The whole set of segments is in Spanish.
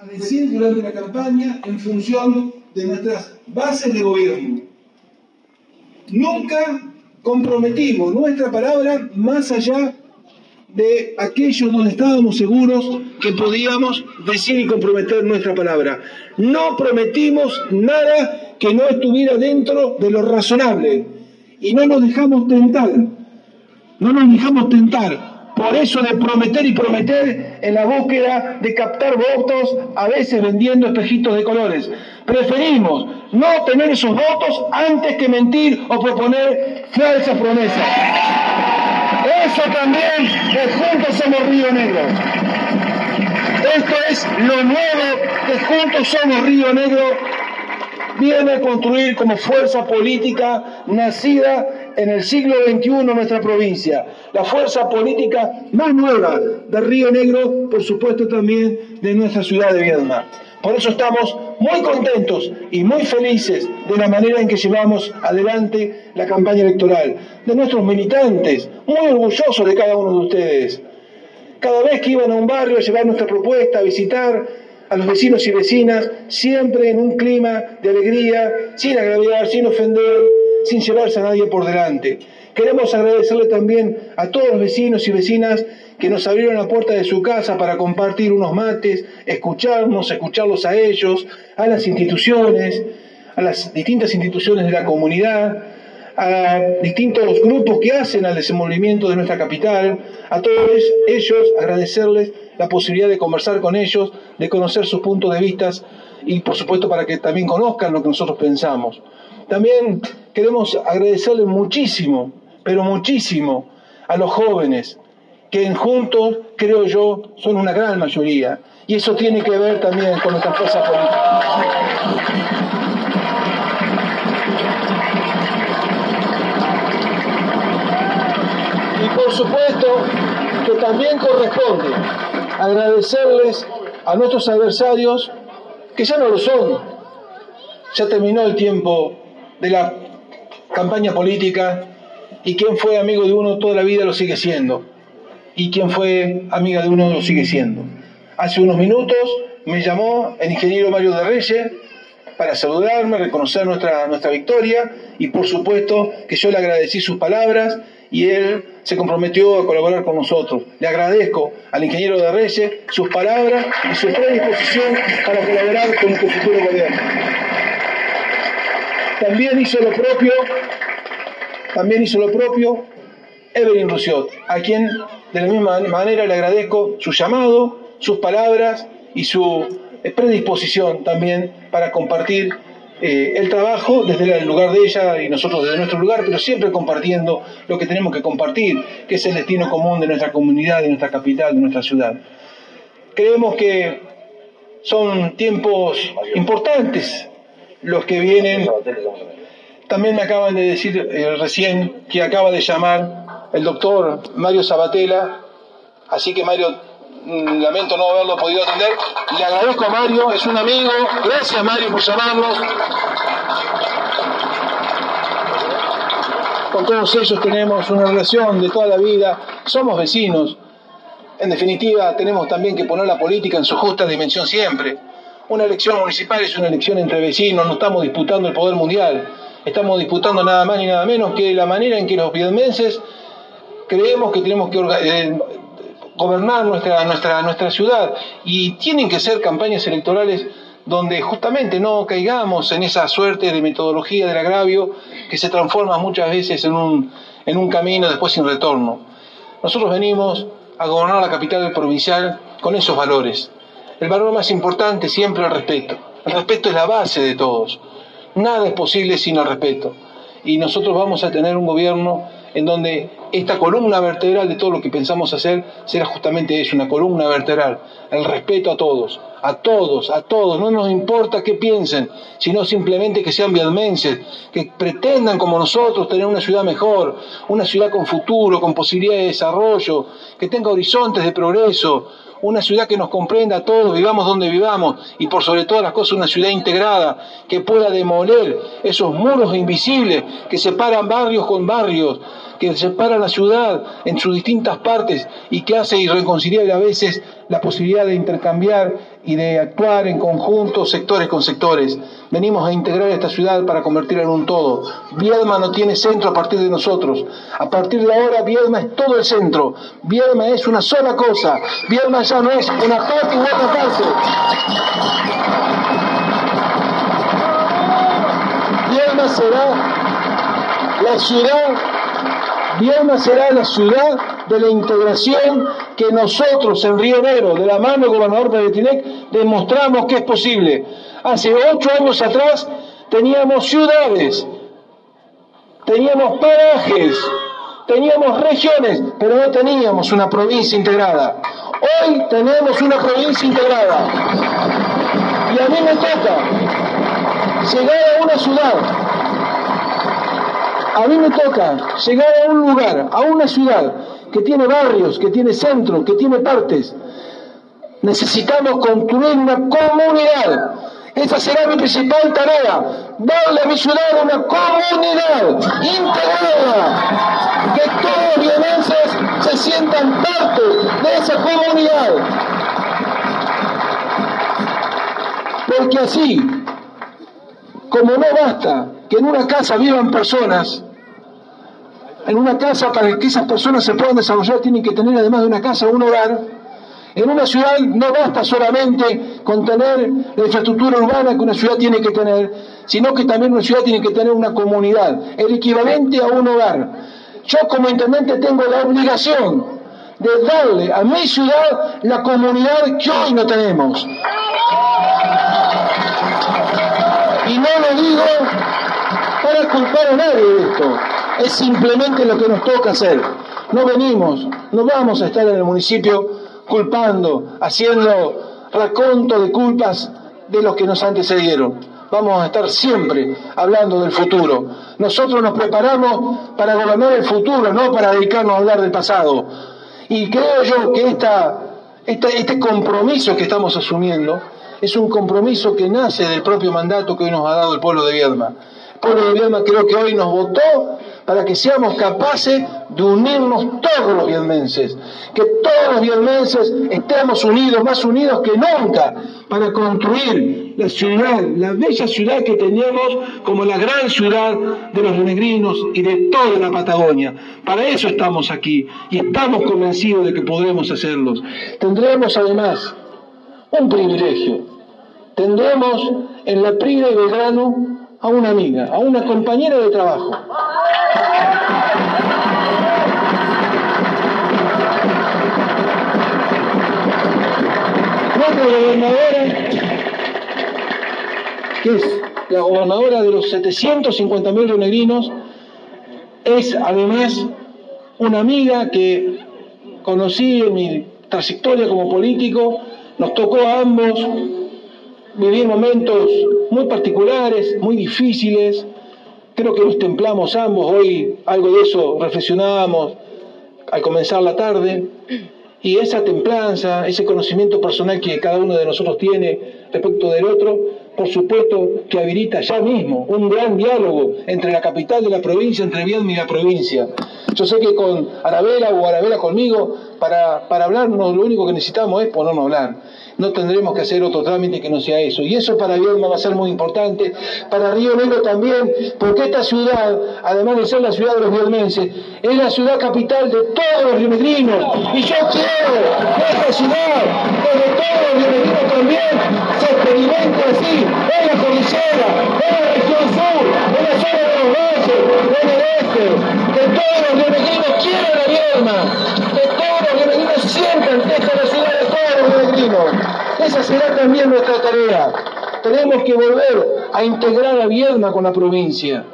a decir durante la campaña en función de nuestras bases de gobierno. Nunca comprometimos nuestra palabra más allá de aquellos donde estábamos seguros que podíamos decir y comprometer nuestra palabra. No prometimos nada que no estuviera dentro de lo razonable y no nos dejamos tentar. No nos dejamos tentar por eso de prometer y prometer en la búsqueda de captar votos, a veces vendiendo espejitos de colores. Preferimos no tener esos votos antes que mentir o proponer falsas promesas. Eso también es Juntos Somos Río Negro. Esto es lo nuevo que Juntos Somos Río Negro viene a construir como fuerza política nacida en el siglo XXI nuestra provincia. La fuerza política más nueva de Río Negro, por supuesto también de nuestra ciudad de Viedma. Por eso estamos muy contentos y muy felices de la manera en que llevamos adelante la campaña electoral, de nuestros militantes, muy orgullosos de cada uno de ustedes. Cada vez que iban a un barrio a llevar nuestra propuesta, a visitar a los vecinos y vecinas, siempre en un clima de alegría, sin agraviar, sin ofender, sin llevarse a nadie por delante. Queremos agradecerle también a todos los vecinos y vecinas que nos abrieron la puerta de su casa para compartir unos mates, escucharnos, escucharlos a ellos, a las instituciones, a las distintas instituciones de la comunidad, a distintos grupos que hacen al desenvolvimiento de nuestra capital, a todos ellos agradecerles la posibilidad de conversar con ellos, de conocer sus puntos de vista y por supuesto para que también conozcan lo que nosotros pensamos. También queremos agradecerles muchísimo, pero muchísimo, a los jóvenes, que juntos, creo yo, son una gran mayoría. Y eso tiene que ver también con nuestra fuerza política. Y por supuesto que también corresponde agradecerles a nuestros adversarios, que ya no lo son. Ya terminó el tiempo de la campaña política y quien fue amigo de uno toda la vida lo sigue siendo. Y quien fue amiga de uno lo sigue siendo. Hace unos minutos me llamó el ingeniero Mario de Reyes para saludarme, reconocer nuestra, nuestra victoria y por supuesto que yo le agradecí sus palabras y él se comprometió a colaborar con nosotros. Le agradezco al ingeniero de Reyes sus palabras y su predisposición para colaborar con nuestro futuro gobierno. También hizo lo propio, también hizo lo propio Evelyn Rousseau, a quien de la misma manera le agradezco su llamado, sus palabras y su predisposición también para compartir eh, el trabajo desde el lugar de ella y nosotros desde nuestro lugar, pero siempre compartiendo lo que tenemos que compartir, que es el destino común de nuestra comunidad, de nuestra capital, de nuestra ciudad. Creemos que son tiempos importantes los que vienen. También me acaban de decir eh, recién que acaba de llamar el doctor Mario Sabatella, así que Mario, mm, lamento no haberlo podido atender. Le agradezco a Mario, es un amigo, gracias Mario por llamarnos. Con todos ellos tenemos una relación de toda la vida, somos vecinos. En definitiva, tenemos también que poner la política en su justa dimensión siempre. Una elección municipal es una elección entre vecinos, no estamos disputando el poder mundial, estamos disputando nada más ni nada menos que la manera en que los vietmenses creemos que tenemos que eh, gobernar nuestra, nuestra, nuestra ciudad. Y tienen que ser campañas electorales donde justamente no caigamos en esa suerte de metodología del agravio que se transforma muchas veces en un, en un camino después sin retorno. Nosotros venimos a gobernar la capital provincial con esos valores, el valor más importante siempre el respeto. El respeto es la base de todos. Nada es posible sin el respeto. Y nosotros vamos a tener un gobierno en donde esta columna vertebral de todo lo que pensamos hacer será justamente eso, una columna vertebral, el respeto a todos, a todos, a todos, no nos importa qué piensen, sino simplemente que sean vialmenses, que pretendan como nosotros tener una ciudad mejor, una ciudad con futuro, con posibilidades de desarrollo, que tenga horizontes de progreso, una ciudad que nos comprenda a todos, vivamos donde vivamos, y por sobre todas las cosas una ciudad integrada que pueda demoler esos muros invisibles que separan barrios con barrios, que separan la ciudad en sus distintas partes y que hace irreconciliable a veces la posibilidad de intercambiar y de actuar en conjunto, sectores con sectores. Venimos a integrar esta ciudad para convertirla en un todo. Viedma no tiene centro a partir de nosotros. A partir de ahora, Viedma es todo el centro. Viedma es una sola cosa. Viedma ya no es una parte u otra parte. Viedma será la ciudad, Viedma será la ciudad de la integración que nosotros en Río Negro, de la mano del gobernador Peretinec, demostramos que es posible. Hace ocho años atrás teníamos ciudades, teníamos parajes, teníamos regiones, pero no teníamos una provincia integrada. Hoy tenemos una provincia integrada. Y a mí me toca llegar a una ciudad. A mí me toca llegar a un lugar, a una ciudad que tiene barrios, que tiene centros, que tiene partes. Necesitamos construir una comunidad. Esa será mi principal tarea, darle a mi ciudad una comunidad integrada, que todos los vienenses se sientan parte de esa comunidad. Porque así, como no basta que en una casa vivan personas, en una casa para que esas personas se puedan desarrollar tienen que tener además de una casa un hogar. En una ciudad no basta solamente con tener la infraestructura urbana que una ciudad tiene que tener, sino que también una ciudad tiene que tener una comunidad, el equivalente a un hogar. Yo como intendente tengo la obligación de darle a mi ciudad la comunidad que hoy no tenemos. Y no lo digo para culpar a nadie de esto es simplemente lo que nos toca hacer. No venimos, no vamos a estar en el municipio culpando, haciendo raconto de culpas de los que nos antecedieron. Vamos a estar siempre hablando del futuro. Nosotros nos preparamos para gobernar el futuro, no para dedicarnos a hablar del pasado. Y creo yo que esta, este compromiso que estamos asumiendo es un compromiso que nace del propio mandato que hoy nos ha dado el pueblo de Viedma. El pueblo de Viedma creo que hoy nos votó para que seamos capaces de unirnos todos los vietmenses, que todos los vietmenses estemos unidos, más unidos que nunca, para construir la ciudad, la bella ciudad que teníamos como la gran ciudad de los renegrinos y de toda la Patagonia. Para eso estamos aquí y estamos convencidos de que podremos hacerlos. Tendremos además un privilegio. Tendremos en la Prida y Belgrano a una amiga, a una compañera de trabajo. Nuestra gobernadora, que es la gobernadora de los 750.000 renegrinos, es además una amiga que conocí en mi trayectoria como político, nos tocó a ambos vivir momentos muy particulares, muy difíciles, Creo que nos templamos ambos, hoy algo de eso reflexionábamos al comenzar la tarde, y esa templanza, ese conocimiento personal que cada uno de nosotros tiene respecto del otro, por supuesto que habilita ya mismo un gran diálogo entre la capital de la provincia, entre Viedma y la provincia. Yo sé que con Arabela o Arabela conmigo, para, para hablarnos lo único que necesitamos es ponernos a hablar no tendremos que hacer otro trámite que no sea eso. Y eso para Viedma va a ser muy importante, para Río Negro también, porque esta ciudad, además de ser la ciudad de los viedmenses, es la ciudad capital de todos los riomedrinos. Y yo quiero que esta ciudad, donde todos los riomedrinos también, se experimente así, en la cordillera, en la región sur, en la zona de los valles, en el este, que todos los riomedrinos quieran la Viedma, que todos los riomedrinos sientan que esta ciudad de todos los riomedrinos. Esa será también nuestra tarea. Tenemos que volver a integrar a Viedma con la provincia.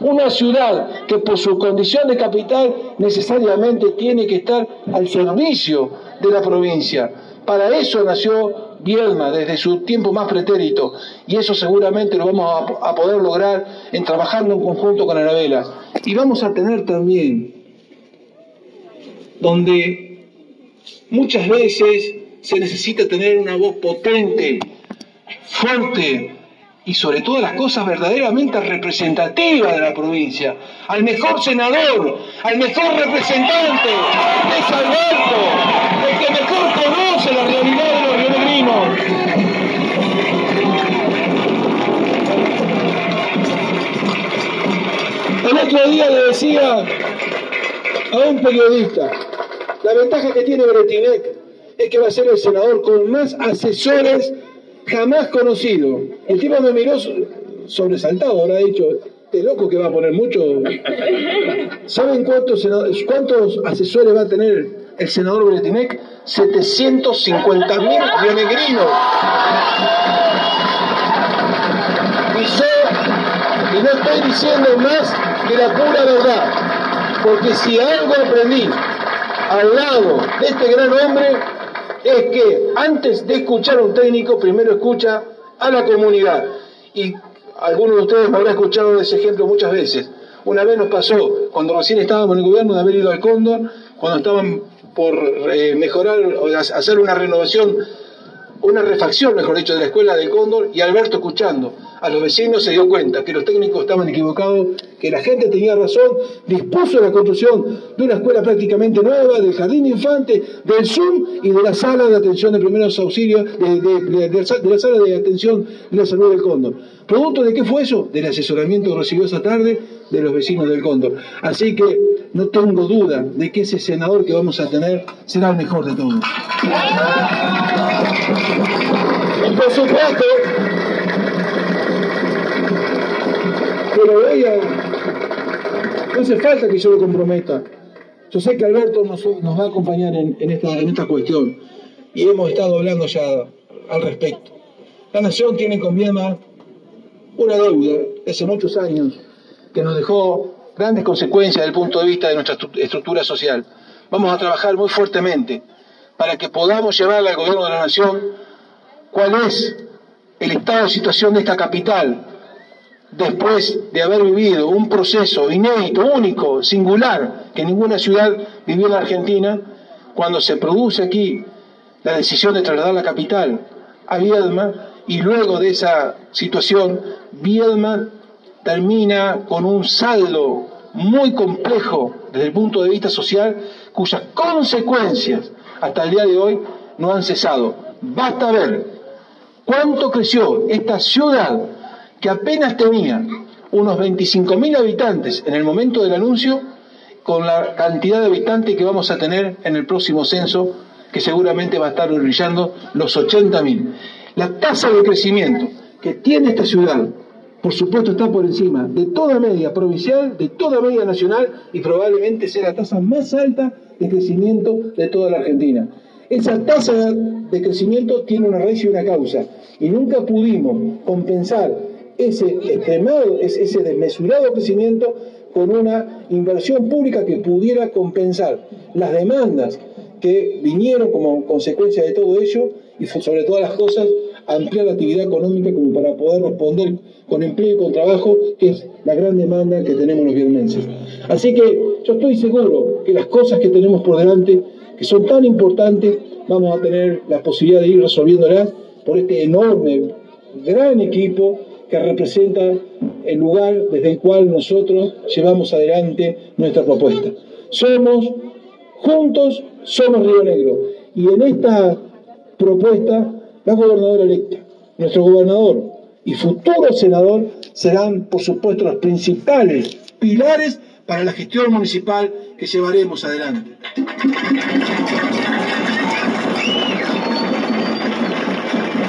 Una ciudad que por su condición de capital necesariamente tiene que estar al servicio de la provincia. Para eso nació Viedma desde su tiempo más pretérito y eso seguramente lo vamos a, poder lograr en trabajando en conjunto con Arabela. Y vamos a tener también donde muchas veces se necesita tener una voz potente, fuerte y sobre todo las cosas verdaderamente representativas de la provincia. Al mejor senador, al mejor representante de Alberto, el que mejor conoce la realidad de los rionegrinos. El otro día le decía a un periodista, la ventaja que tiene Bretinek es que va a ser el senador con más asesores jamás conocido. El tipo me miró sobresaltado, habrá dicho, este loco que va a poner mucho. ¿Saben cuántos, asesores va a tener el senador Bretinek? 750 mil rionegrinos. Y y no estoy diciendo más que la pura verdad, porque si algo aprendí al lado de este gran hombre es que antes de escuchar a un técnico, primero escucha a la comunidad. Y algunos de ustedes me habrán escuchado ese ejemplo muchas veces. Una vez nos pasó, cuando recién estábamos en el gobierno, de haber ido al Cóndor, cuando estaban por eh, mejorar o hacer una renovación, una refacción, mejor dicho, de la escuela del Cóndor, y Alberto escuchando a los vecinos se dio cuenta que los técnicos estaban equivocados, que la gente tenía razón, dispuso la construcción de una escuela prácticamente nueva, del jardín infante, del Zoom y de la sala de atención de primeros auxilios, de, la sala de atención de la salud del Cóndor. ¿Producto de qué fue eso? Del asesoramiento que recibió esa tarde de los vecinos del Cóndor. Así que no tengo duda de que ese senador que vamos a tener será el mejor de todos. Por supuesto, pero voy No hace falta que yo lo comprometa. Yo sé que Alberto nos, va a acompañar en, esta, cuestión y hemos estado hablando ya al respecto. La nación tiene con Viedma una deuda de hace muchos años que nos dejó grandes consecuencias desde el punto de vista de nuestra estructura social. Vamos a trabajar muy fuertemente para que podamos llevarle al gobierno de la nación cuál es el estado de situación de esta capital, después de haber vivido un proceso inédito, único, singular, que ninguna ciudad vivió en la Argentina, cuando se produce aquí la decisión de trasladar la capital a Viedma, y luego de esa situación, Viedma termina con un saldo muy complejo desde el punto de vista social, cuyas consecuencias hasta el día de hoy no han cesado. Basta ver cuánto creció esta ciudad que apenas tenía unos 25.000 habitantes en el momento del anuncio, con la cantidad de habitantes que vamos a tener en el próximo censo, que seguramente va a estar brillando los 80.000. La tasa de crecimiento que tiene esta ciudad, por supuesto, está por encima de toda media provincial, de toda media nacional y probablemente sea la tasa más alta de crecimiento de toda la Argentina. Esa tasa de crecimiento tiene una raíz y una causa y nunca pudimos compensar ese extremado, ese desmesurado crecimiento con una inversión pública que pudiera compensar las demandas que vinieron como consecuencia de todo ello y sobre todas las cosas ampliar la actividad económica como para poder responder con empleo y con trabajo, que es la gran demanda que tenemos los viermenses. Así que yo estoy seguro que las cosas que tenemos por delante, que son tan importantes, vamos a tener la posibilidad de ir resolviéndolas por este enorme, gran equipo que representa el lugar desde el cual nosotros llevamos adelante nuestra propuesta. Somos, juntos, somos Río Negro. Y en esta propuesta, la gobernadora electa, nuestro gobernador y futuro senador serán, por supuesto, los principales pilares para la gestión municipal que llevaremos adelante.